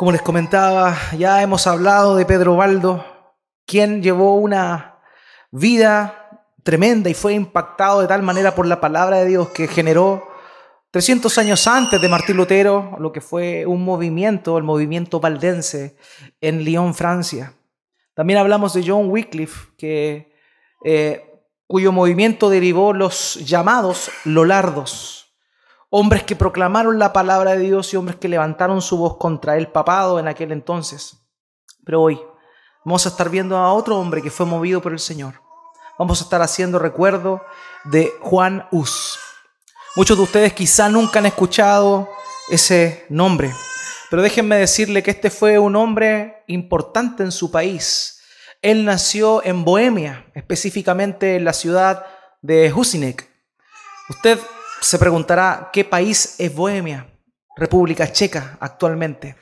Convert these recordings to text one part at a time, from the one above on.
Como les comentaba, ya hemos hablado de Pedro Baldo, quien llevó una vida tremenda y fue impactado de tal manera por la palabra de Dios que generó 300 años antes de Martín Lutero lo que fue un movimiento, el movimiento valdense en Lyon, Francia. También hablamos de John Wycliffe, eh, cuyo movimiento derivó los llamados Lolardos hombres que proclamaron la palabra de Dios y hombres que levantaron su voz contra el papado en aquel entonces. Pero hoy vamos a estar viendo a otro hombre que fue movido por el Señor. Vamos a estar haciendo recuerdo de Juan Hus. Muchos de ustedes quizá nunca han escuchado ese nombre, pero déjenme decirle que este fue un hombre importante en su país. Él nació en Bohemia, específicamente en la ciudad de Husinek. Usted se preguntará qué país es Bohemia, República Checa actualmente.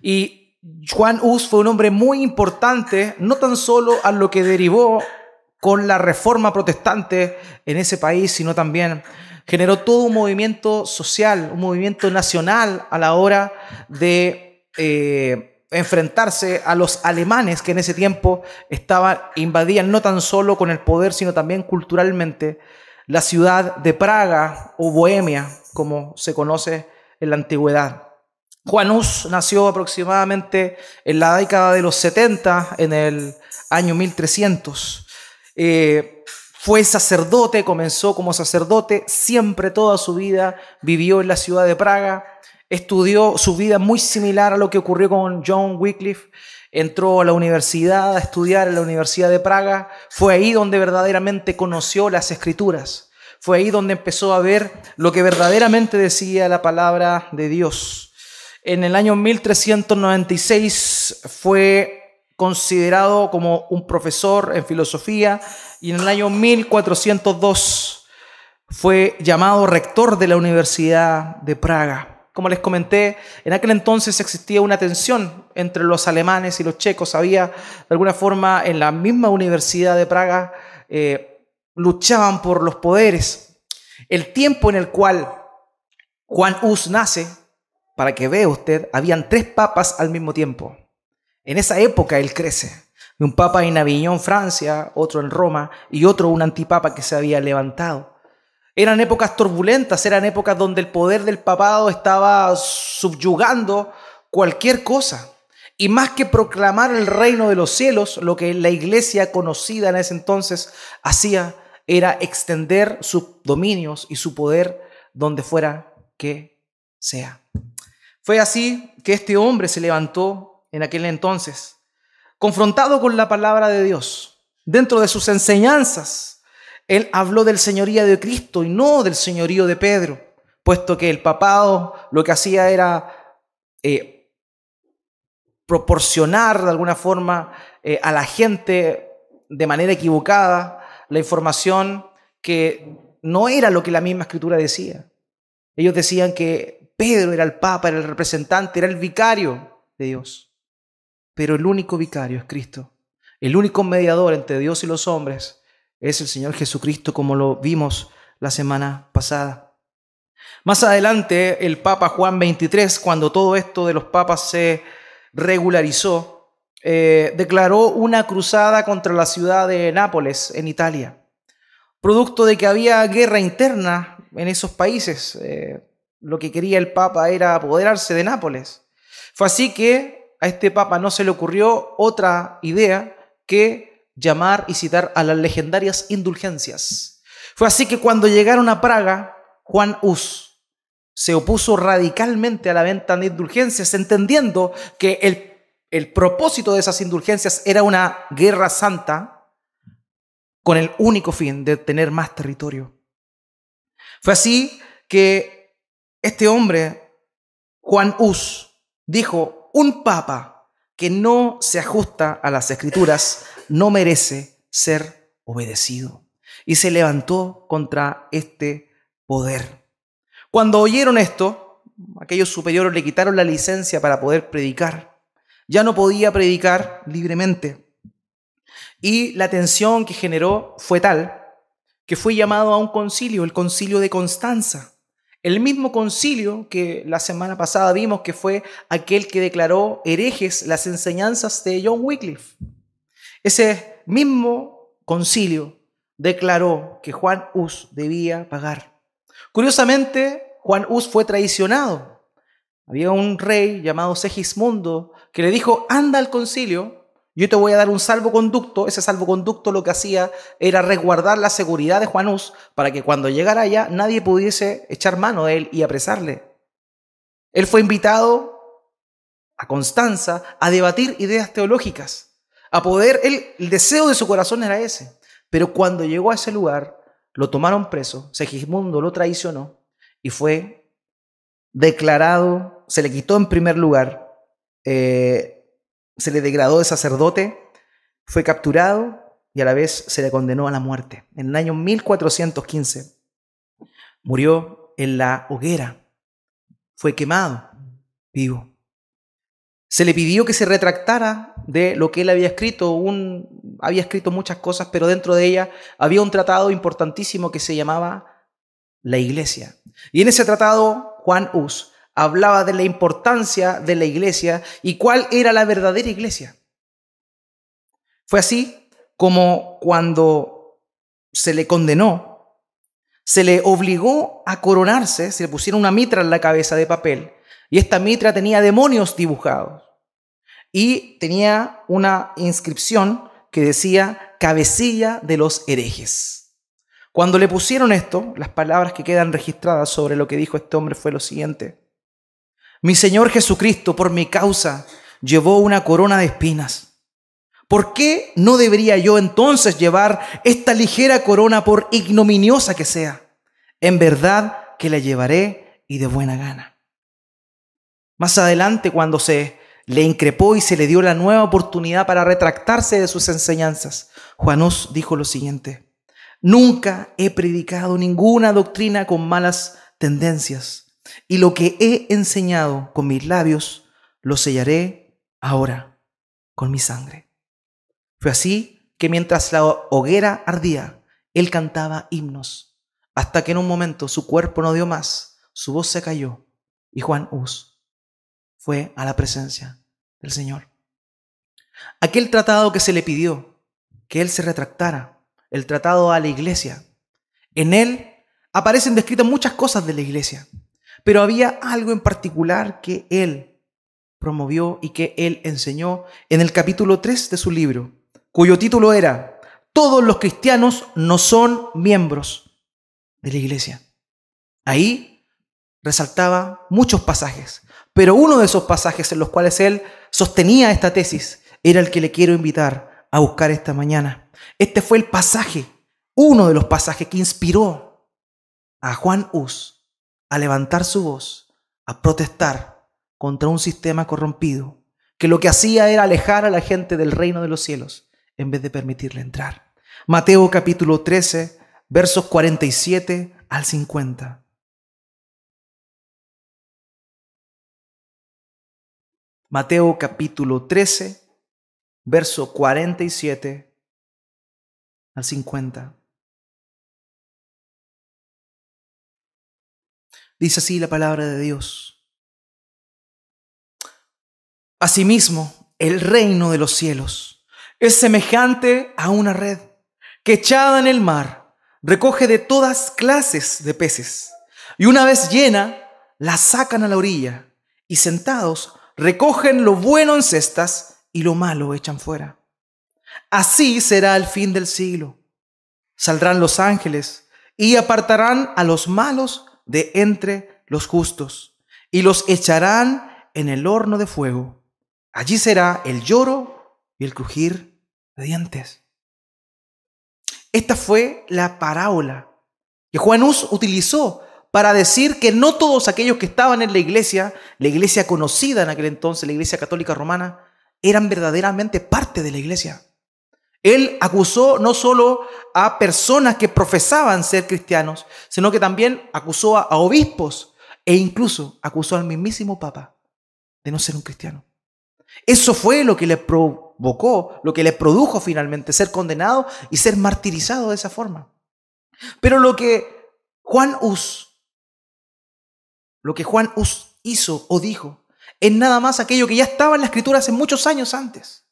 Y Juan Hus fue un hombre muy importante, no tan solo a lo que derivó con la reforma protestante en ese país, sino también generó todo un movimiento social, un movimiento nacional a la hora de eh, enfrentarse a los alemanes que en ese tiempo estaban, invadían no tan solo con el poder, sino también culturalmente la ciudad de Praga o Bohemia, como se conoce en la antigüedad. Juan Hus nació aproximadamente en la década de los 70, en el año 1300. Eh, fue sacerdote, comenzó como sacerdote, siempre toda su vida vivió en la ciudad de Praga, estudió su vida muy similar a lo que ocurrió con John Wycliffe, entró a la universidad a estudiar en la Universidad de Praga, fue ahí donde verdaderamente conoció las escrituras, fue ahí donde empezó a ver lo que verdaderamente decía la palabra de Dios. En el año 1396 fue considerado como un profesor en filosofía y en el año 1402 fue llamado rector de la Universidad de Praga. Como les comenté, en aquel entonces existía una tensión entre los alemanes y los checos. Había, de alguna forma, en la misma Universidad de Praga, eh, luchaban por los poderes. El tiempo en el cual Juan Hus nace, para que vea usted, habían tres papas al mismo tiempo. En esa época él crece. Un papa en Avignon, Francia, otro en Roma y otro un antipapa que se había levantado. Eran épocas turbulentas, eran épocas donde el poder del papado estaba subyugando cualquier cosa. Y más que proclamar el reino de los cielos, lo que la iglesia conocida en ese entonces hacía era extender sus dominios y su poder donde fuera que sea. Fue así que este hombre se levantó en aquel entonces, confrontado con la palabra de Dios, dentro de sus enseñanzas, él habló del señorío de Cristo y no del señorío de Pedro, puesto que el papado lo que hacía era eh, proporcionar de alguna forma eh, a la gente de manera equivocada la información que no era lo que la misma escritura decía. Ellos decían que Pedro era el papa, era el representante, era el vicario de Dios. Pero el único vicario es Cristo, el único mediador entre Dios y los hombres es el Señor Jesucristo como lo vimos la semana pasada. Más adelante, el Papa Juan XXIII, cuando todo esto de los papas se regularizó, eh, declaró una cruzada contra la ciudad de Nápoles, en Italia, producto de que había guerra interna en esos países. Eh, lo que quería el Papa era apoderarse de Nápoles. Fue así que a este Papa no se le ocurrió otra idea que llamar y citar a las legendarias indulgencias. Fue así que cuando llegaron a Praga, Juan Hus se opuso radicalmente a la venta de indulgencias, entendiendo que el, el propósito de esas indulgencias era una guerra santa con el único fin de tener más territorio. Fue así que este hombre, Juan Hus, dijo, un papa que no se ajusta a las escrituras no merece ser obedecido. Y se levantó contra este poder. Cuando oyeron esto, aquellos superiores le quitaron la licencia para poder predicar. Ya no podía predicar libremente. Y la tensión que generó fue tal que fue llamado a un concilio, el concilio de Constanza. El mismo concilio que la semana pasada vimos que fue aquel que declaró herejes las enseñanzas de John Wycliffe. Ese mismo concilio declaró que Juan Hus debía pagar. Curiosamente, Juan Hus fue traicionado. Había un rey llamado Segismundo que le dijo, anda al concilio yo te voy a dar un salvoconducto. Ese salvoconducto lo que hacía era resguardar la seguridad de Juanús para que cuando llegara allá nadie pudiese echar mano de él y apresarle. Él fue invitado a Constanza a debatir ideas teológicas, a poder, el deseo de su corazón era ese. Pero cuando llegó a ese lugar, lo tomaron preso, Segismundo lo traicionó y fue declarado, se le quitó en primer lugar eh, se le degradó de sacerdote, fue capturado y a la vez se le condenó a la muerte. En el año 1415 murió en la hoguera, fue quemado vivo. Se le pidió que se retractara de lo que él había escrito. Un, había escrito muchas cosas, pero dentro de ella había un tratado importantísimo que se llamaba La Iglesia. Y en ese tratado, Juan Hus hablaba de la importancia de la iglesia y cuál era la verdadera iglesia. Fue así como cuando se le condenó, se le obligó a coronarse, se le pusieron una mitra en la cabeza de papel y esta mitra tenía demonios dibujados y tenía una inscripción que decía cabecilla de los herejes. Cuando le pusieron esto, las palabras que quedan registradas sobre lo que dijo este hombre fue lo siguiente. Mi Señor Jesucristo, por mi causa, llevó una corona de espinas. ¿Por qué no debería yo entonces llevar esta ligera corona por ignominiosa que sea? En verdad que la llevaré y de buena gana. Más adelante, cuando se le increpó y se le dio la nueva oportunidad para retractarse de sus enseñanzas, Juanós dijo lo siguiente, nunca he predicado ninguna doctrina con malas tendencias y lo que he enseñado con mis labios, lo sellaré ahora con mi sangre. Fue así que mientras la hoguera ardía, él cantaba himnos, hasta que en un momento su cuerpo no dio más, su voz se cayó y Juan fue a la presencia del Señor. Aquel tratado que se le pidió, que él se retractara, el tratado a la iglesia, en él aparecen descritas muchas cosas de la iglesia. Pero había algo en particular que él promovió y que él enseñó en el capítulo 3 de su libro, cuyo título era Todos los cristianos no son miembros de la iglesia. Ahí resaltaba muchos pasajes, pero uno de esos pasajes en los cuales él sostenía esta tesis era el que le quiero invitar a buscar esta mañana. Este fue el pasaje, uno de los pasajes que inspiró a Juan Hus a levantar su voz, a protestar contra un sistema corrompido, que lo que hacía era alejar a la gente del reino de los cielos en vez de permitirle entrar. Mateo capítulo 13, versos 47 al 50. Mateo capítulo 13, verso 47 al 50. Dice así la palabra de Dios. Asimismo, el reino de los cielos es semejante a una red que echada en el mar recoge de todas clases de peces y una vez llena la sacan a la orilla y sentados recogen lo bueno en cestas y lo malo echan fuera. Así será el fin del siglo. Saldrán los ángeles y apartarán a los malos de entre los justos y los echarán en el horno de fuego. Allí será el lloro y el crujir de dientes. Esta fue la parábola que Juan Hus utilizó para decir que no todos aquellos que estaban en la iglesia, la iglesia conocida en aquel entonces, la iglesia católica romana, eran verdaderamente parte de la iglesia. Él acusó no solo a personas que profesaban ser cristianos, sino que también acusó a, obispos e incluso acusó al mismísimo Papa de no ser un cristiano. Eso fue lo que le provocó, lo que le produjo finalmente ser condenado y ser martirizado de esa forma. Pero lo que Juan Hus lo que Juan hizo o dijo es nada más aquello que ya estaba en la escritura hace muchos años antes.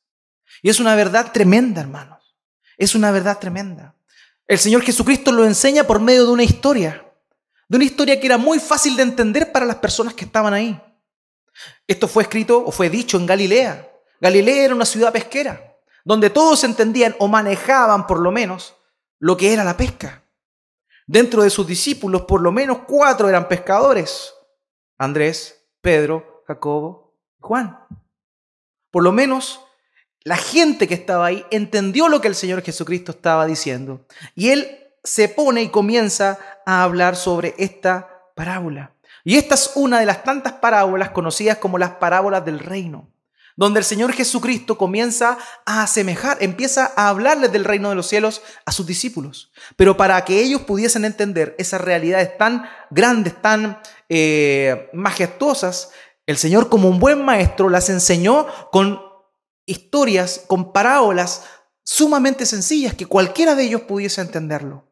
Y es una verdad tremenda, hermanos. Es una verdad tremenda. El Señor Jesucristo lo enseña por medio de una historia. De una historia que era muy fácil de entender para las personas que estaban ahí. Esto fue escrito o fue dicho en Galilea. Galilea era una ciudad pesquera, donde todos entendían o manejaban por lo menos lo que era la pesca. Dentro de sus discípulos, por lo menos cuatro eran pescadores. Andrés, Pedro, Jacobo Juan. Por lo menos la gente que estaba ahí entendió lo que el Señor Jesucristo estaba diciendo. Y él se pone y comienza a hablar sobre esta parábola. Y esta es una de las tantas parábolas conocidas como las parábolas del reino, donde el Señor Jesucristo comienza a asemejar, empieza a hablarles del reino de los cielos a sus discípulos. Pero para que ellos pudiesen entender esas realidades tan grandes, tan eh, majestuosas, el Señor como un buen maestro las enseñó con historias, con parábolas sumamente sencillas que cualquiera de ellos pudiese entenderlo.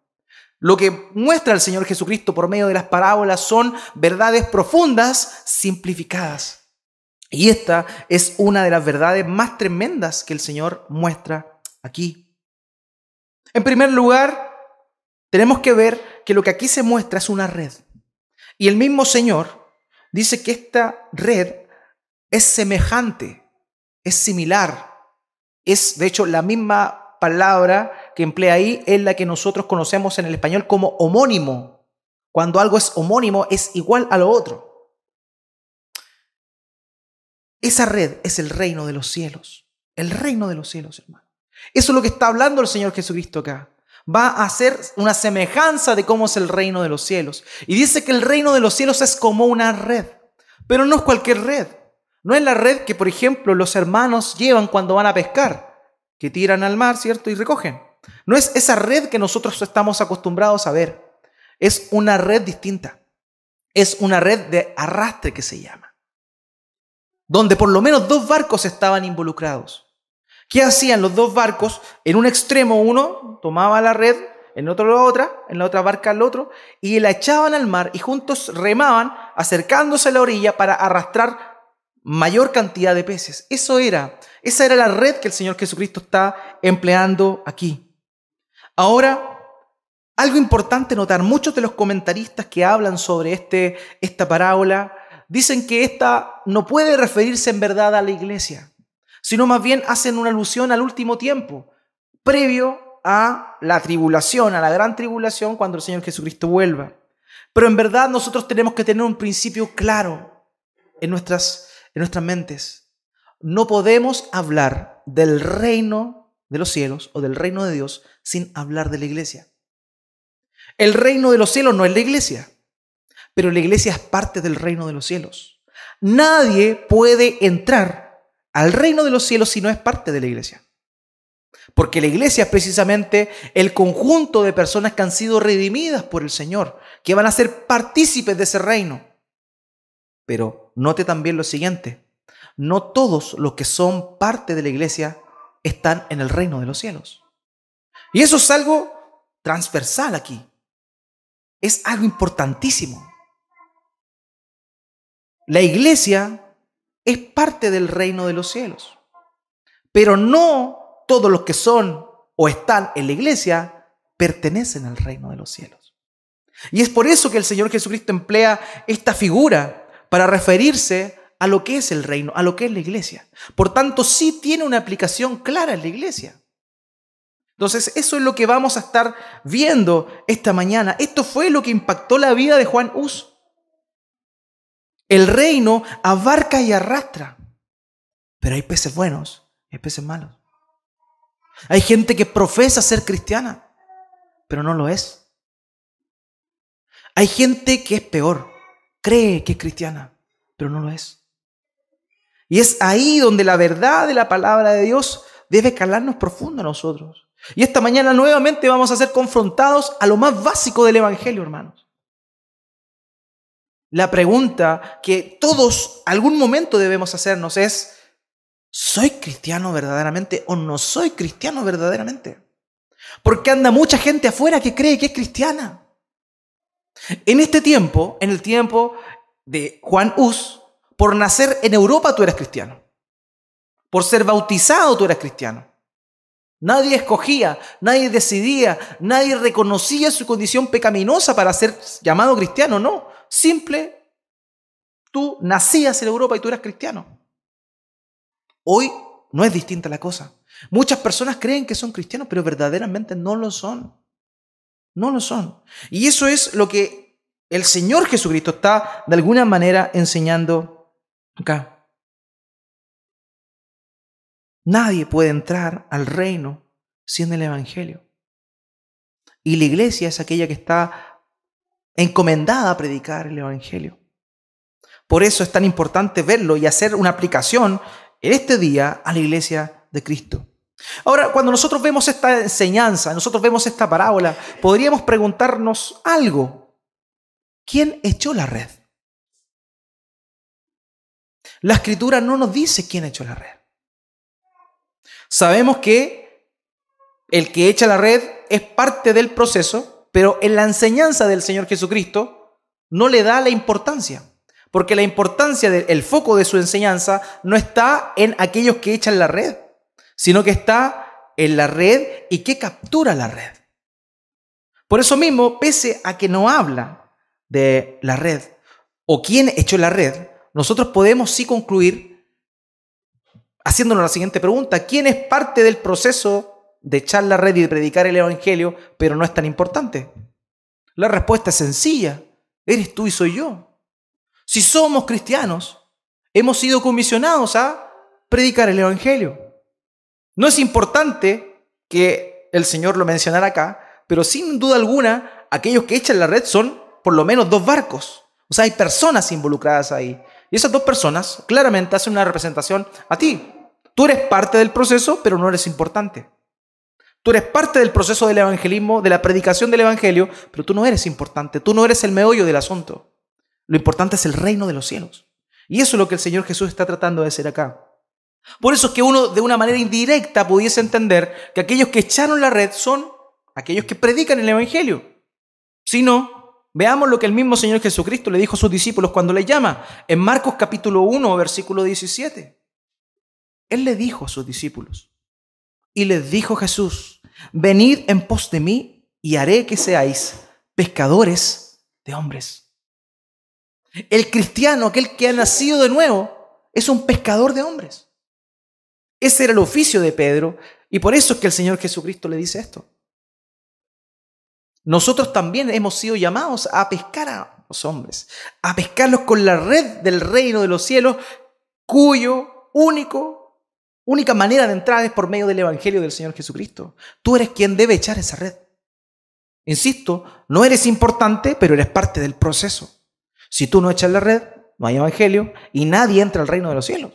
Lo que muestra el Señor Jesucristo por medio de las parábolas son verdades profundas simplificadas. Y esta es una de las verdades más tremendas que el Señor muestra aquí. En primer lugar, tenemos que ver que lo que aquí se muestra es una red. Y el mismo Señor dice que esta red es semejante, es similar, es de hecho la misma palabra que emplea ahí es la que nosotros conocemos en el español como homónimo. Cuando algo es homónimo es igual a lo otro. Esa red es el reino de los cielos. El reino de los cielos, hermano. Eso es lo que está hablando el Señor Jesucristo acá. Va a ser una semejanza de cómo es el reino de los cielos. Y dice que el reino de los cielos es como una red. Pero no es cualquier red. No es la red que, por ejemplo, los hermanos llevan cuando van a pescar que tiran al mar, ¿cierto? Y recogen. No es esa red que nosotros estamos acostumbrados a ver. Es una red distinta. Es una red de arrastre que se llama. Donde por lo menos dos barcos estaban involucrados. ¿Qué hacían los dos barcos? En un extremo uno tomaba la red, en otro la otra, en la otra barca el otro, y la echaban al mar y juntos remaban acercándose a la orilla para arrastrar mayor cantidad de peces. Eso era, esa era la red que el Señor Jesucristo está empleando aquí. Ahora, algo importante notar, muchos de los comentaristas que hablan sobre este, esta parábola dicen que esta no puede referirse en verdad a la iglesia, sino más bien hacen una alusión al último tiempo, previo a la tribulación, a la gran tribulación cuando el Señor Jesucristo vuelva. Pero en verdad nosotros tenemos que tener un principio claro en nuestras en nuestras mentes. No podemos hablar del reino de los cielos o del reino de Dios sin hablar de la iglesia. El reino de los cielos no es la iglesia, pero la iglesia es parte del reino de los cielos. Nadie puede entrar al reino de los cielos si no es parte de la iglesia. Porque la iglesia es precisamente el conjunto de personas que han sido redimidas por el Señor, que van a ser partícipes de ese reino. Pero note también lo siguiente, no todos los que son parte de la iglesia están en el reino de los cielos. Y eso es algo transversal aquí. Es algo importantísimo. La iglesia es parte del reino de los cielos. Pero no todos los que son o están en la iglesia pertenecen al reino de los cielos. Y es por eso que el Señor Jesucristo emplea esta figura para referirse a lo que es el reino, a lo que es la iglesia. Por tanto, sí tiene una aplicación clara en la iglesia. Entonces, eso es lo que vamos a estar viendo esta mañana. Esto fue lo que impactó la vida de Juan Hus. El reino abarca y arrastra. Pero hay peces buenos hay peces malos. Hay gente que profesa ser cristiana, pero no lo es. Hay gente que es peor cree que es cristiana, pero no lo es. Y es ahí donde la verdad de la palabra de Dios debe calarnos profundo a nosotros. Y esta mañana nuevamente vamos a ser confrontados a lo más básico del Evangelio, hermanos. La pregunta que todos algún momento debemos hacernos es, ¿soy cristiano verdaderamente o no soy cristiano verdaderamente? Porque anda mucha gente afuera que cree que es cristiana. En este tiempo, en el tiempo de Juan Hus, por nacer en Europa tú eras cristiano. Por ser bautizado tú eras cristiano. Nadie escogía, nadie decidía, nadie reconocía su condición pecaminosa para ser llamado cristiano, no. Simple, tú nacías en Europa y tú eras cristiano. Hoy no es distinta la cosa. Muchas personas creen que son cristianos, pero verdaderamente no lo son. No lo son. Y eso es lo que el Señor Jesucristo está de alguna manera enseñando acá. Nadie puede entrar al reino sin el Evangelio. Y la iglesia es aquella que está encomendada a predicar el Evangelio. Por eso es tan importante verlo y hacer una aplicación en este día a la iglesia de Cristo. Ahora, cuando nosotros vemos esta enseñanza, nosotros vemos esta parábola, podríamos preguntarnos algo. ¿Quién echó la red? La escritura no nos dice quién echó la red. Sabemos que el que echa la red es parte del proceso, pero en la enseñanza del Señor Jesucristo no le da la importancia. Porque la importancia del foco de su enseñanza no está en aquellos que echan la red, sino que está en la red y que captura la red. Por eso mismo, pese a que no habla de la red o quién echó la red, nosotros podemos sí concluir haciéndonos la siguiente pregunta. ¿Quién es parte del proceso de echar la red y de predicar el Evangelio, pero no es tan importante? La respuesta es sencilla. Eres tú y soy yo. Si somos cristianos, hemos sido comisionados a predicar el Evangelio. No es importante que el Señor lo mencionara acá, pero sin duda alguna, aquellos que echan la red son por lo menos dos barcos. O sea, hay personas involucradas ahí. Y esas dos personas claramente hacen una representación a ti. Tú eres parte del proceso, pero no eres importante. Tú eres parte del proceso del evangelismo, de la predicación del evangelio, pero tú no eres importante. Tú no eres el meollo del asunto. Lo importante es el reino de los cielos. Y eso es lo que el Señor Jesús está tratando de decir acá. Por eso es que uno de una manera indirecta pudiese entender que aquellos que echaron la red son aquellos que predican el Evangelio. Si no, Veamos lo que el mismo Señor Jesucristo le dijo a sus discípulos cuando le llama en Marcos capítulo 1, versículo 17. Él le dijo a sus discípulos, y les dijo Jesús, venid en pos de mí y haré que seáis pescadores de hombres. El cristiano, aquel que ha nacido de nuevo, es un pescador de hombres. Ese era el oficio de Pedro y por eso es que el Señor Jesucristo le dice esto. Nosotros también hemos sido llamados a pescar a los hombres, a pescarlos con la red del reino de los cielos, cuyo único, única manera de entrar es por medio del Evangelio del Señor Jesucristo. Tú eres quien debe echar esa red. Insisto, no eres importante, pero eres parte del proceso. Si tú no echas la red, no hay Evangelio y nadie entra al reino de los cielos.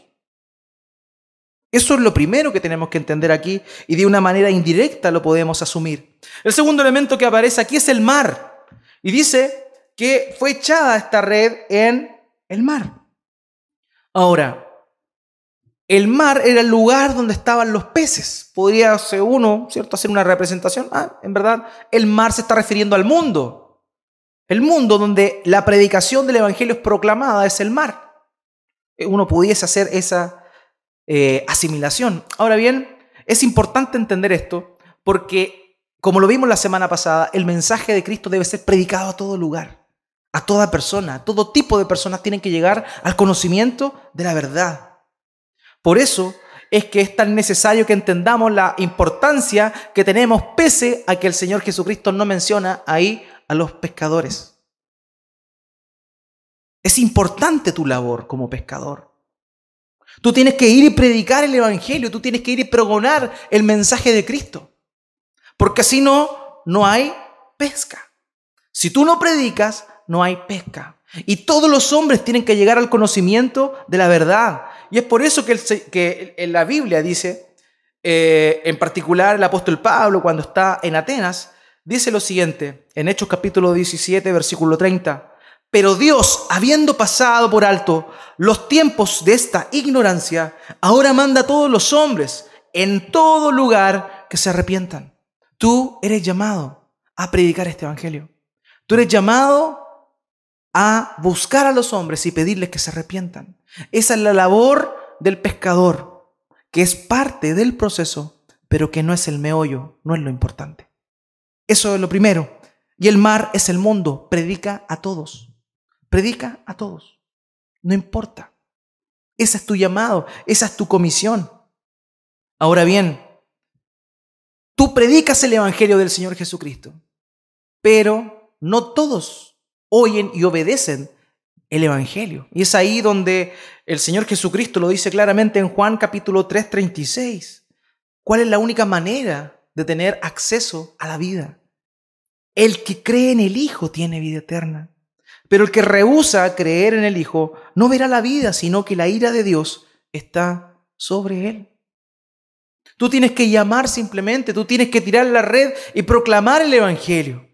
Eso es lo primero que tenemos que entender aquí y de una manera indirecta lo podemos asumir. El segundo elemento que aparece aquí es el mar. Y dice que fue echada esta red en el mar. Ahora, el mar era el lugar donde estaban los peces. Podría ser uno, ¿cierto?, hacer una representación. Ah, en verdad, el mar se está refiriendo al mundo. El mundo donde la predicación del Evangelio es proclamada es el mar. Uno pudiese hacer esa eh, asimilación. Ahora bien, es importante entender esto porque, como lo vimos la semana pasada, el mensaje de Cristo debe ser predicado a todo lugar, a toda persona, a todo tipo de personas tienen que llegar al conocimiento de la verdad. Por eso es que es tan necesario que entendamos la importancia que tenemos pese a que el Señor Jesucristo no menciona ahí a los pescadores. Es importante tu labor como pescador. Tú tienes que ir y predicar el Evangelio, tú tienes que ir y pregonar el mensaje de Cristo. Porque si no, no hay pesca. Si tú no predicas, no hay pesca. Y todos los hombres tienen que llegar al conocimiento de la verdad. Y es por eso que, en la Biblia dice, eh, en particular el apóstol Pablo, cuando está en Atenas, dice lo siguiente, en Hechos capítulo 17, versículo 30. Pero Dios, habiendo pasado por alto los tiempos de esta ignorancia, ahora manda a todos los hombres en todo lugar que se arrepientan. Tú eres llamado a predicar este evangelio. Tú eres llamado a buscar a los hombres y pedirles que se arrepientan. Esa es la labor del pescador, que es parte del proceso, pero que no es el meollo, no es lo importante. Eso es lo primero. Y el mar es el mundo, predica a todos. Predica a todos. No importa. Ese es tu llamado, esa es tu comisión. Ahora bien, tú predicas el Evangelio del Señor Jesucristo, pero no todos oyen y obedecen el Evangelio. Y es ahí donde el Señor Jesucristo lo dice claramente en Juan capítulo 3, 36. ¿Cuál es la única manera de tener acceso a la vida? El que cree en el Hijo tiene vida eterna. Pero el que rehúsa creer en el Hijo no verá la vida, sino que la ira de Dios está sobre él. Tú tienes que llamar simplemente, tú tienes que tirar la red y proclamar el Evangelio.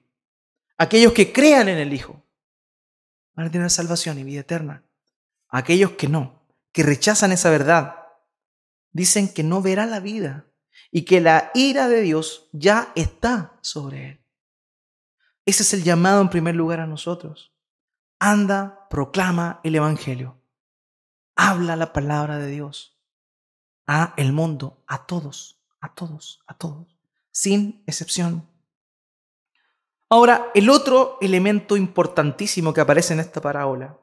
Aquellos que crean en el Hijo van a salvación y vida eterna. Aquellos que no, que rechazan esa verdad, dicen que no verá la vida y que la ira de Dios ya está sobre él. Ese es el llamado en primer lugar a nosotros. Anda, proclama el Evangelio. Habla la palabra de Dios a el mundo, a todos, a todos, a todos, sin excepción. Ahora, el otro elemento importantísimo que aparece en esta parábola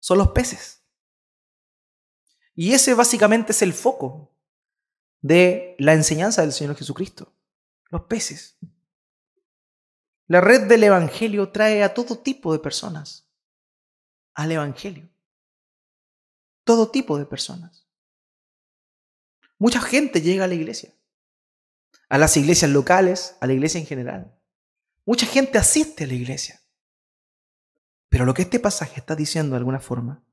son los peces. Y ese básicamente es el foco de la enseñanza del Señor Jesucristo, los peces. La red del Evangelio trae a todo tipo de personas al Evangelio. Todo tipo de personas. Mucha gente llega a la iglesia, a las iglesias locales, a la iglesia en general. Mucha gente asiste a la iglesia. Pero lo que este pasaje está diciendo de alguna forma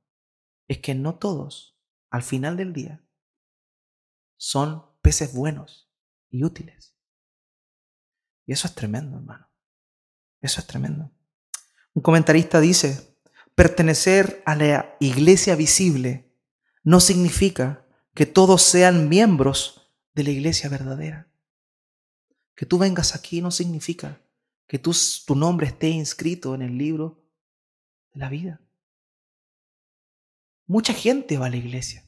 es que no todos, al final del día, son peces buenos y útiles. Y eso es tremendo, hermano. Eso es tremendo. Un comentarista dice, pertenecer a la iglesia visible no significa que todos sean miembros de la iglesia verdadera. Que tú vengas aquí no significa que tu, nombre esté inscrito en el libro de la vida. Mucha gente va a la iglesia.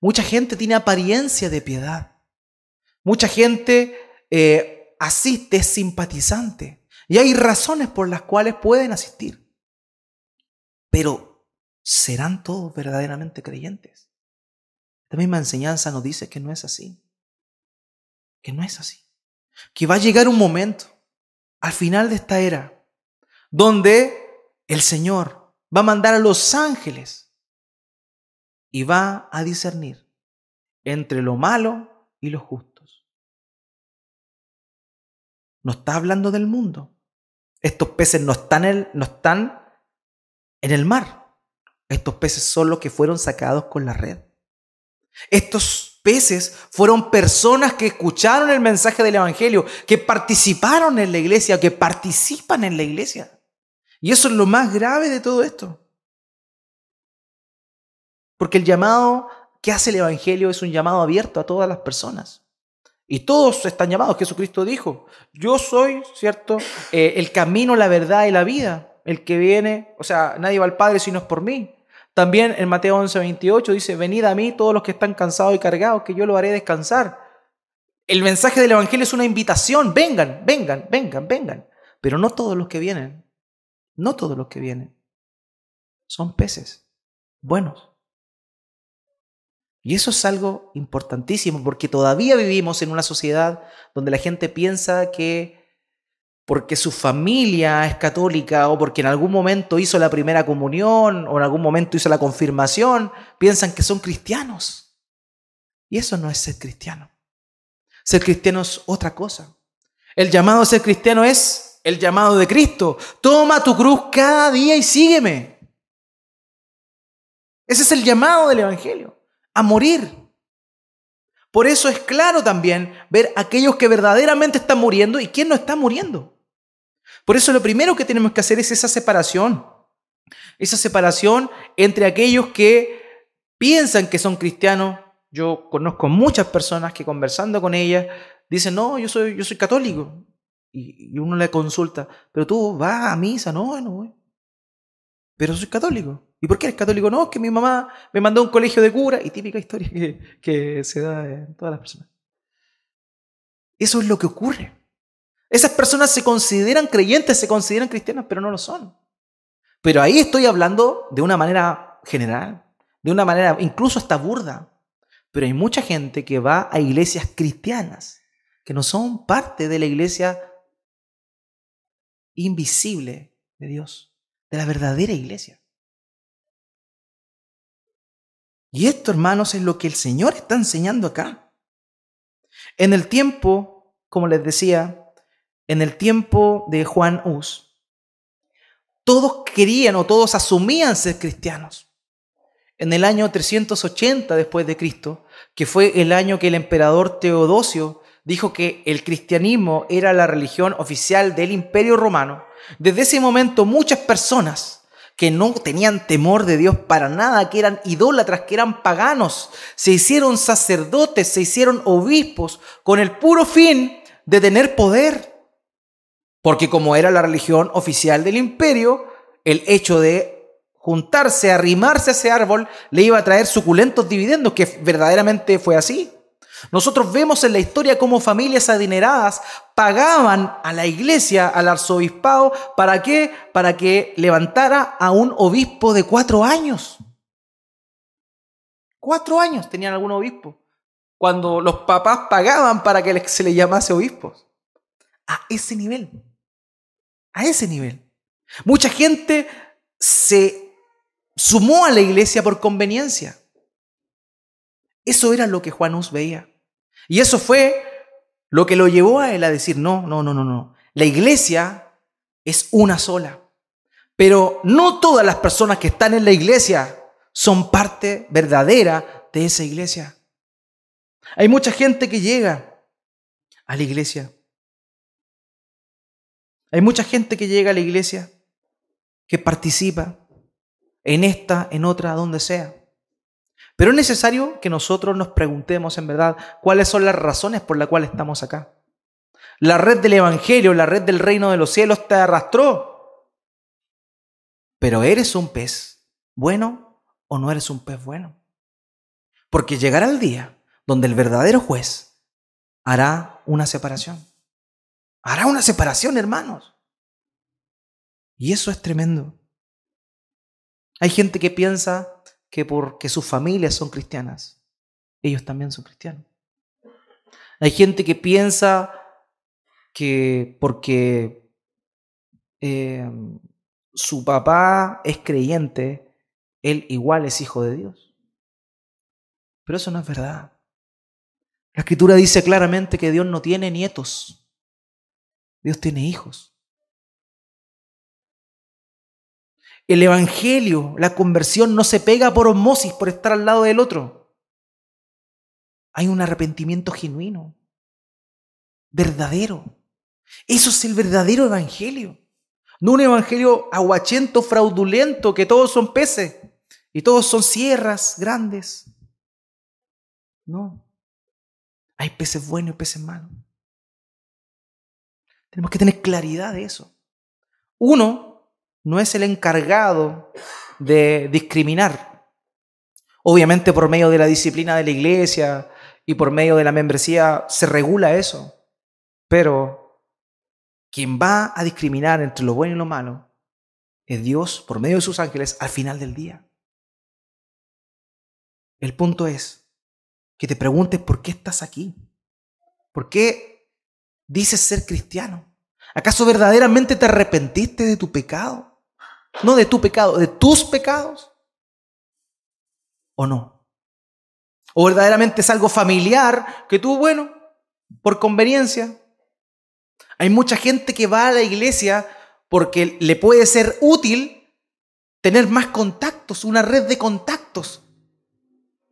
Mucha gente tiene apariencia de piedad. Mucha gente eh, asiste, simpatizante. Y hay razones por las cuales pueden asistir. Pero, ¿serán todos verdaderamente creyentes? La misma enseñanza nos dice que no es así. Que no es así. Que va a llegar un momento, al final de esta era, donde el Señor va a mandar a los ángeles y va a discernir entre lo malo y lo justos. No está hablando del mundo, estos peces no están, en, no están en el mar. Estos peces son los que fueron sacados con la red. Estos peces fueron personas que escucharon el mensaje del Evangelio, que participaron en la iglesia, que participan en la iglesia. Y eso es lo más grave de todo esto. Porque el llamado que hace el Evangelio es un llamado abierto a todas las personas. Y todos están llamados. Jesucristo dijo, yo soy, ¿cierto? Eh, el camino, la verdad y la vida. El que viene, o sea, nadie va al Padre si no es por mí. También en Mateo 11, 28 dice, venid a mí todos los que están cansados y cargados, que yo lo haré descansar. El mensaje del Evangelio es una invitación. Vengan, vengan, vengan, vengan. Pero no todos los que vienen, no todos los que vienen son peces buenos. Y eso es algo importantísimo porque todavía vivimos en una sociedad donde la gente piensa que porque su familia es católica o porque en algún momento hizo la primera comunión o en algún momento hizo la confirmación, piensan que son cristianos. Y eso no es ser cristiano. Ser cristiano es otra cosa. El llamado a ser cristiano es el llamado de Cristo. Toma tu cruz cada día y sígueme. Ese es el llamado del Evangelio a morir. Por eso es claro también ver aquellos que verdaderamente están muriendo y quién no está muriendo. Por eso lo primero que tenemos que hacer es esa separación. Esa separación entre aquellos que piensan que son cristianos. Yo conozco muchas personas que conversando con ellas dicen, no, yo soy, yo soy católico. Y, uno le consulta, pero tú vas a misa, no, no voy. pero soy católico. ¿Y por qué eres católico? No, es que mi mamá me mandó a un colegio de cura y típica historia que, que se da en todas las personas. Eso es lo que ocurre. Esas personas se consideran creyentes, se consideran cristianas, pero no lo son. Pero ahí estoy hablando de una manera general, de una manera incluso hasta burda. Pero hay mucha gente que va a iglesias cristianas, que no son parte de la iglesia invisible de Dios, de la verdadera iglesia. Y esto, hermanos, es lo que el Señor está enseñando acá. En el tiempo, como les decía, en el tiempo de Juan Hus, todos querían o todos asumían ser cristianos. En el año 380 después de Cristo, que fue el año que el emperador Teodosio dijo que el cristianismo era la religión oficial del imperio romano, desde ese momento muchas personas que no tenían temor de Dios para nada, que eran idólatras, que eran paganos, se hicieron sacerdotes, se hicieron obispos con el puro fin de tener poder. Porque como era la religión oficial del imperio, el hecho de juntarse, arrimarse a ese árbol, le iba a traer suculentos dividendos, que verdaderamente fue así. Nosotros vemos en la historia cómo familias adineradas pagaban a la iglesia, al arzobispado, ¿para qué? Para que levantara a un obispo de cuatro años. Cuatro años tenían algún obispo. Cuando los papás pagaban para que se le llamase obispos. A ese nivel a ese nivel. Mucha gente se sumó a la iglesia por conveniencia. Eso era lo que Juan Hus veía. Y eso fue lo que lo llevó a él a decir, no, no, no, no, no. La iglesia es una sola. Pero no todas las personas que están en la iglesia son parte verdadera de esa iglesia. Hay mucha gente que llega a la iglesia hay mucha gente que llega a la iglesia, que participa en esta, en otra, donde sea. Pero es necesario que nosotros nos preguntemos en verdad cuáles son las razones por las cuales estamos acá. La red del Evangelio, la red del reino de los cielos te arrastró. Pero ¿eres un pez bueno o no eres un pez bueno? Porque llegará el día donde el verdadero juez hará una separación. Hará una separación, hermanos. Y eso es tremendo. Hay gente que piensa que porque sus familias son cristianas, ellos también son cristianos. Hay gente que piensa que porque eh, su papá es creyente, él igual es hijo de Dios. Pero eso no es verdad. La escritura dice claramente que Dios no tiene nietos. Dios tiene hijos. El Evangelio, la conversión no se pega por osmosis, por estar al lado del otro. Hay un arrepentimiento genuino, verdadero. Eso es el verdadero Evangelio. No un Evangelio aguachento, fraudulento, que todos son peces y todos son sierras grandes. No. Hay peces buenos y peces malos. Tenemos que tener claridad de eso. Uno no es el encargado de discriminar. Obviamente por medio de la disciplina de la iglesia y por medio de la membresía se regula eso. Pero quien va a discriminar entre lo bueno y lo malo es Dios por medio de sus ángeles al final del día. El punto es que te preguntes por qué estás aquí. ¿Por qué dices ser cristiano? ¿Acaso verdaderamente te arrepentiste de tu pecado? No de tu pecado, de tus pecados. ¿O no? ¿O verdaderamente es algo familiar que tú, bueno, por conveniencia? Hay mucha gente que va a la iglesia porque le puede ser útil tener más contactos, una red de contactos.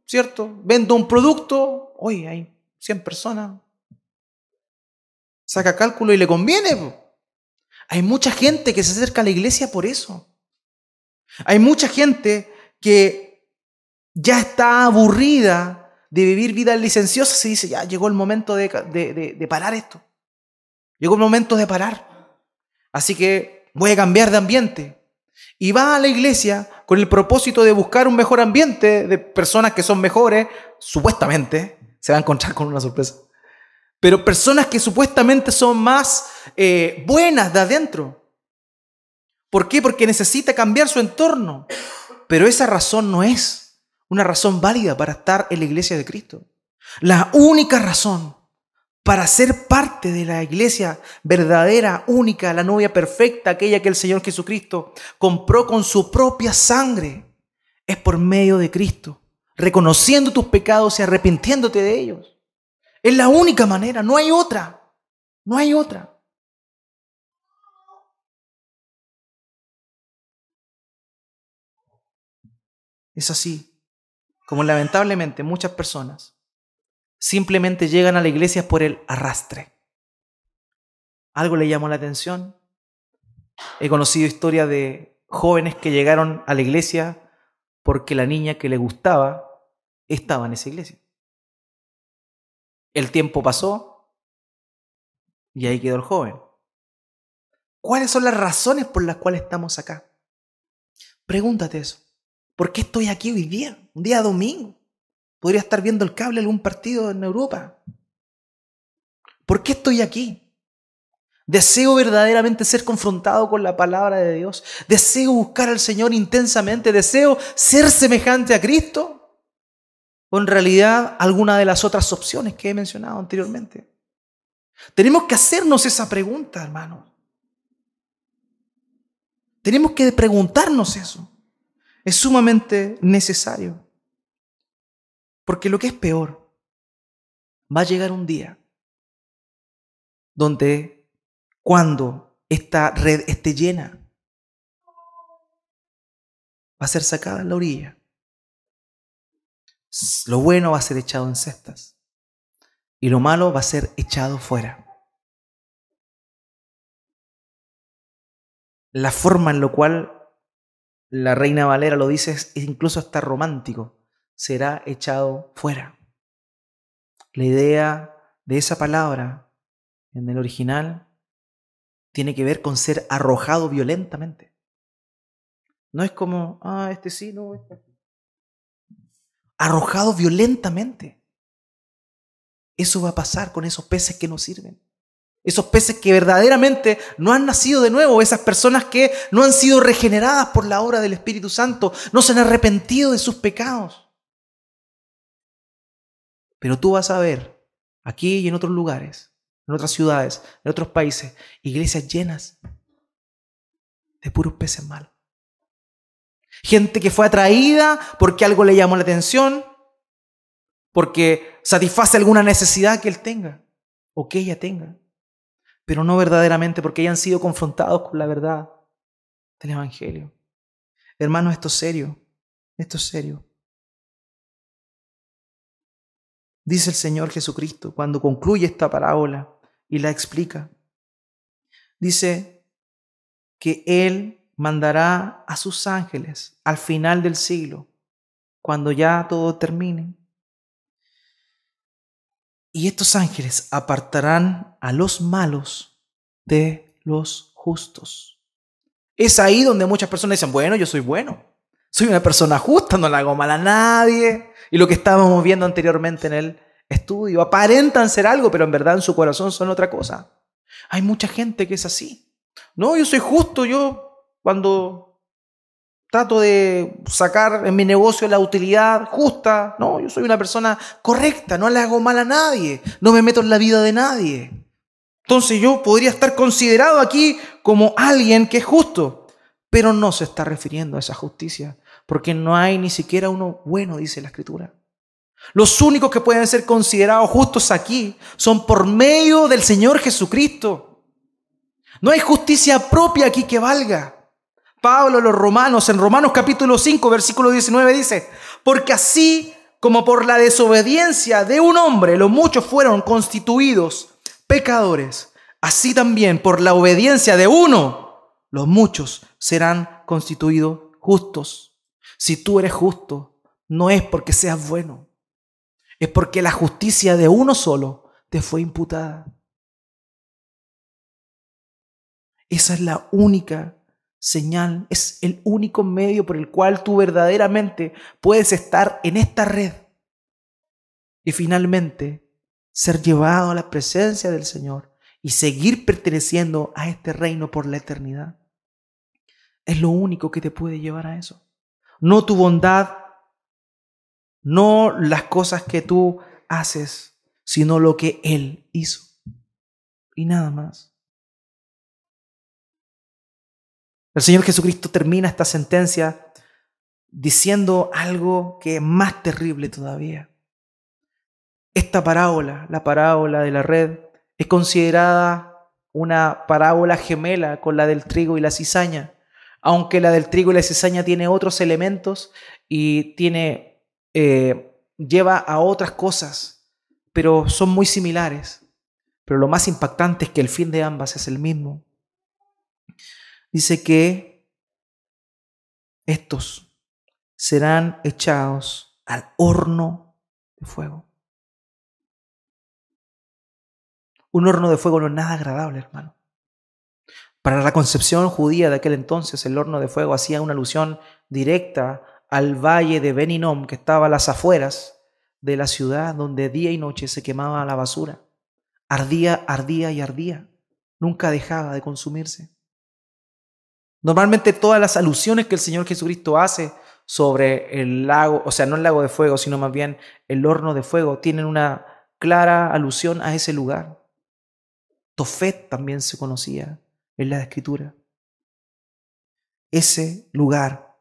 ¿Cierto? Vendo un producto, hoy hay 100 personas, saca cálculo y le conviene. Hay mucha gente que se acerca a la iglesia por eso. Hay mucha gente que ya está aburrida de vivir vidas licenciosas y dice, ya llegó el momento de, de parar esto. Llegó el momento de parar. Así que voy a cambiar de ambiente. Y va a la iglesia con el propósito de buscar un mejor ambiente de personas que son mejores, supuestamente, se va a encontrar con una sorpresa. Pero personas que supuestamente son más eh, buenas de adentro. ¿Por qué? Porque necesita cambiar su entorno. Pero esa razón no es una razón válida para estar en la iglesia de Cristo. La única razón para ser parte de la iglesia verdadera, única, la novia perfecta, aquella que el Señor Jesucristo compró con su propia sangre, es por medio de Cristo, reconociendo tus pecados y arrepintiéndote de ellos. Es la única manera, no hay otra, no hay otra. Es así, como lamentablemente muchas personas simplemente llegan a la iglesia por el arrastre. Algo le llamó la atención. He conocido historias de jóvenes que llegaron a la iglesia porque la niña que le gustaba estaba en esa iglesia. El tiempo pasó y ahí quedó el joven. ¿Cuáles son las razones por las cuales estamos acá? Pregúntate eso. ¿Por qué estoy aquí hoy día? Un día domingo. Podría estar viendo el cable algún partido en Europa. ¿Por qué estoy aquí? Deseo verdaderamente ser confrontado con la palabra de Dios. Deseo buscar al Señor intensamente. Deseo ser semejante a Cristo. O en realidad alguna de las otras opciones que he mencionado anteriormente. Tenemos que hacernos esa pregunta, hermano. Tenemos que preguntarnos eso es sumamente necesario. Porque lo que es peor, va a llegar un día donde cuando esta red esté llena, va a ser sacada en la orilla. Lo bueno va a ser echado en cestas y lo malo va a ser echado fuera. La forma en la cual la reina Valera lo dice, es incluso hasta romántico, será echado fuera. La idea de esa palabra en el original tiene que ver con ser arrojado violentamente. No es como, ah, este sí, no, este. Arrojado violentamente. Eso va a pasar con esos peces que no sirven. Esos peces que verdaderamente no han nacido de nuevo, esas personas que no han sido regeneradas por la obra del Espíritu Santo, no se han arrepentido de sus pecados. Pero tú vas a ver aquí y en otros lugares, en otras ciudades, en otros países, iglesias llenas de puros peces malos. Gente que fue atraída porque algo le llamó la atención, porque satisface alguna necesidad que él tenga o que ella tenga pero no verdaderamente porque hayan sido confrontados con la verdad del Evangelio. Hermanos, esto es serio, esto es serio. Dice el Señor Jesucristo cuando concluye esta parábola y la explica. Dice que Él mandará a sus ángeles al final del siglo, cuando ya todo termine, y estos ángeles apartarán a los malos de los justos. Es ahí donde muchas personas dicen, bueno, yo soy bueno. Soy una persona justa, no le hago mal a nadie. Y lo que estábamos viendo anteriormente en el estudio, aparentan ser algo, pero en verdad en su corazón son otra cosa. Hay mucha gente que es así. No, yo soy justo, yo cuando trato de sacar en mi negocio la utilidad justa. No, yo soy una persona correcta, no le hago mal a nadie, no me meto en la vida de nadie. Entonces yo podría estar considerado aquí como alguien que es justo, pero no se está refiriendo a esa justicia, porque no hay ni siquiera uno bueno, dice la escritura. Los únicos que pueden ser considerados justos aquí son por medio del Señor Jesucristo. No hay justicia propia aquí que valga. Pablo los romanos, en Romanos capítulo 5, versículo 19 dice, porque así como por la desobediencia de un hombre los muchos fueron constituidos pecadores, así también por la obediencia de uno los muchos serán constituidos justos. Si tú eres justo, no es porque seas bueno, es porque la justicia de uno solo te fue imputada. Esa es la única señal, es el único medio por el cual tú verdaderamente puedes estar en esta red y finalmente ser llevado a la presencia del Señor y seguir perteneciendo a este reino por la eternidad. Es lo único que te puede llevar a eso. No tu bondad, no las cosas que tú haces, sino lo que Él hizo. Y nada más. El Señor Jesucristo termina esta sentencia diciendo algo que es más terrible todavía. Esta parábola, la parábola de la red, es considerada una parábola gemela con la del trigo y la cizaña, aunque la del trigo y la cizaña tiene otros elementos y tiene, eh, lleva a otras cosas, pero son muy similares. Pero lo más impactante es que el fin de ambas es el mismo. Dice que estos serán echados al horno de fuego. Un horno de fuego no es nada agradable, hermano. Para la concepción judía de aquel entonces, el horno de fuego hacía una alusión directa al valle de Beninom, que estaba a las afueras de la ciudad, donde día y noche se quemaba la basura. Ardía, ardía y ardía. Nunca dejaba de consumirse. Normalmente todas las alusiones que el Señor Jesucristo hace sobre el lago, o sea, no el lago de fuego, sino más bien el horno de fuego, tienen una clara alusión a ese lugar. Tofet también se conocía en la escritura. Ese lugar,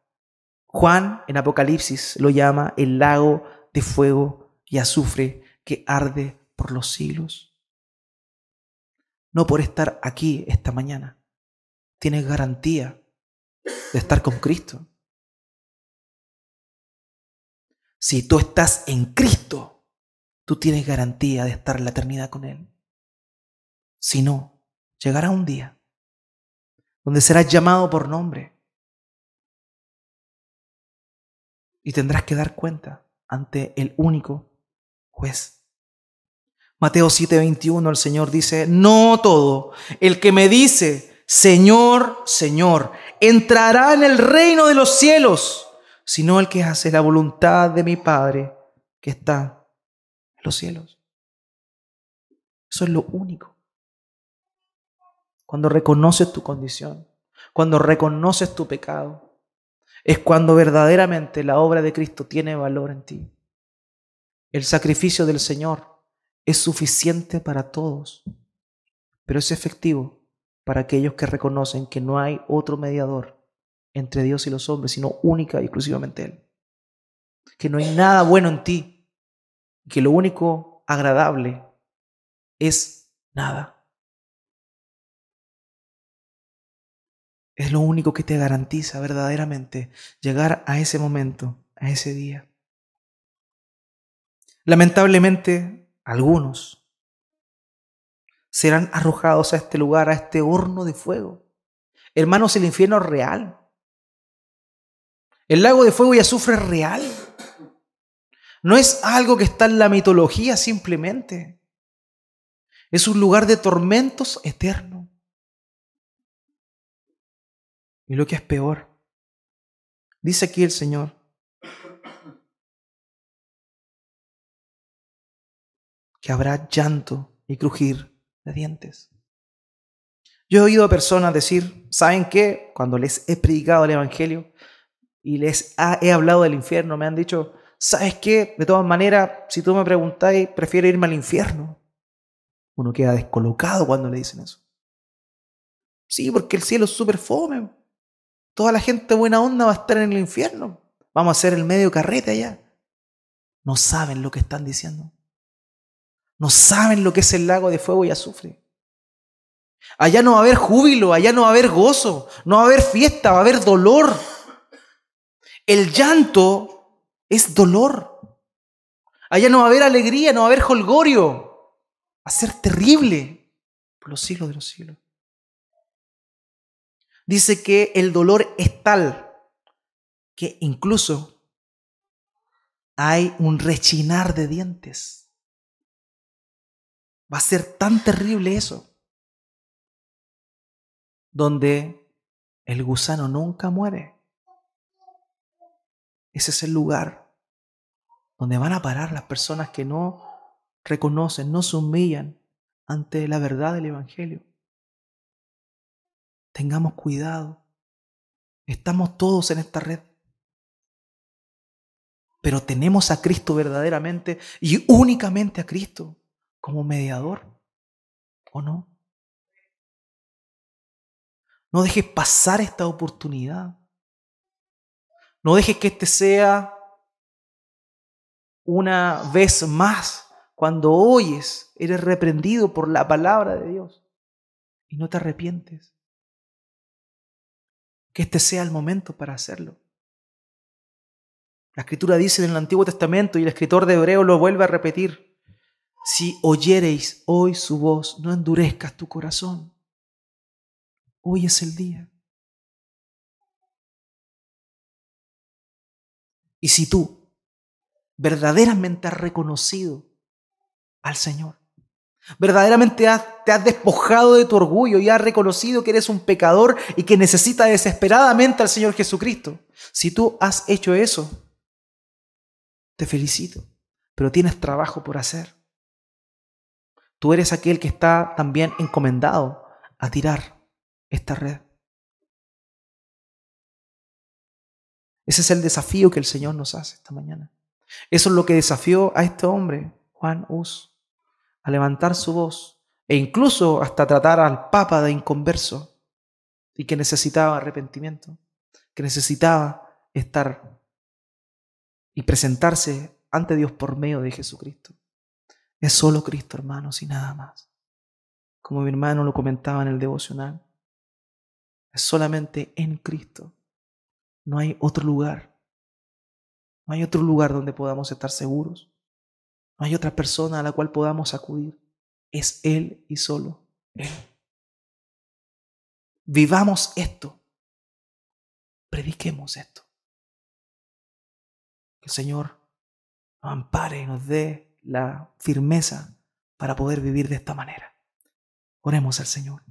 Juan en Apocalipsis lo llama el lago de fuego y azufre que arde por los siglos. No por estar aquí esta mañana. Tienes garantía de estar con Cristo. Si tú estás en Cristo, tú tienes garantía de estar en la eternidad con Él. Si no, llegará un día donde serás llamado por nombre y tendrás que dar cuenta ante el único juez. Mateo 7:21 el Señor dice, no todo el que me dice, Señor, Señor, entrará en el reino de los cielos, sino el que hace la voluntad de mi Padre que está en los cielos. Eso es lo único cuando reconoces tu condición, cuando reconoces tu pecado, es cuando verdaderamente la obra de Cristo tiene valor en ti. El sacrificio del Señor es suficiente para todos, pero es efectivo para aquellos que reconocen que no hay otro mediador entre Dios y los hombres, sino única y exclusivamente Él. Que no hay nada bueno en ti, que lo único agradable es nada. Es lo único que te garantiza verdaderamente llegar a ese momento, a ese día. Lamentablemente, algunos serán arrojados a este lugar, a este horno de fuego. Hermanos, el infierno real. El lago de fuego y azufre real. No es algo que está en la mitología simplemente. Es un lugar de tormentos eternos. Y lo que es peor, dice aquí el Señor, que habrá llanto y crujir dientes. Yo he oído a personas decir, ¿saben qué? Cuando les he predicado el Evangelio y les he hablado del infierno, me han dicho, ¿sabes qué? De todas maneras, si tú me preguntáis, prefiero irme al infierno. Uno queda descolocado cuando le dicen eso. Sí, porque el cielo es súper fome. Toda la gente buena onda va a estar en el infierno. Vamos a hacer el medio carrete allá. No saben lo que están diciendo. No saben lo que es el lago de fuego y azufre. Allá no va a haber júbilo, allá no va a haber gozo, no va a haber fiesta, va a haber dolor. El llanto es dolor. Allá no va a haber alegría, no va a haber holgorio. Va a ser terrible por los siglos de los siglos dice que el dolor es tal que incluso hay un rechinar de dientes. Va a ser tan terrible eso, donde El gusano nunca muere. Ese es el lugar donde van a parar las personas que no reconocen, no se humillan ante la verdad del Evangelio. Tengamos cuidado. Estamos todos en esta red. Pero tenemos a Cristo verdaderamente y únicamente a Cristo como mediador. ¿O no? No dejes pasar esta oportunidad. No dejes que este sea una vez más cuando oyes, eres reprendido por la palabra de Dios y no te arrepientes. Que este sea el momento para hacerlo. La escritura dice en el Antiguo Testamento y el escritor de Hebreo lo vuelve a repetir. Si oyereis hoy su voz, no endurezcas tu corazón. Hoy es el día. Y si tú verdaderamente has reconocido al Señor, verdaderamente te has despojado de tu orgullo y has reconocido que eres un pecador y que necesitas desesperadamente al Señor Jesucristo, si tú has hecho eso, te felicito, pero tienes trabajo por hacer. Tú eres aquel que está también encomendado a tirar esta red. Ese es el desafío que el Señor nos hace esta mañana. Eso es lo que desafió a este hombre, Juan Hus, a levantar su voz e incluso hasta tratar al Papa de inconverso y que necesitaba arrepentimiento, que necesitaba estar y presentarse ante Dios por medio de Jesucristo. Es solo Cristo, hermanos, y nada más. Como mi hermano lo comentaba en el devocional, es solamente en Cristo no hay otro lugar. No hay otro lugar donde podamos estar seguros. No hay otra persona a la cual podamos acudir. Es Él y solo Él. Vivamos esto. Prediquemos esto. Que el Señor nos ampare y nos dé la firmeza para poder vivir de esta manera. Oremos al Señor.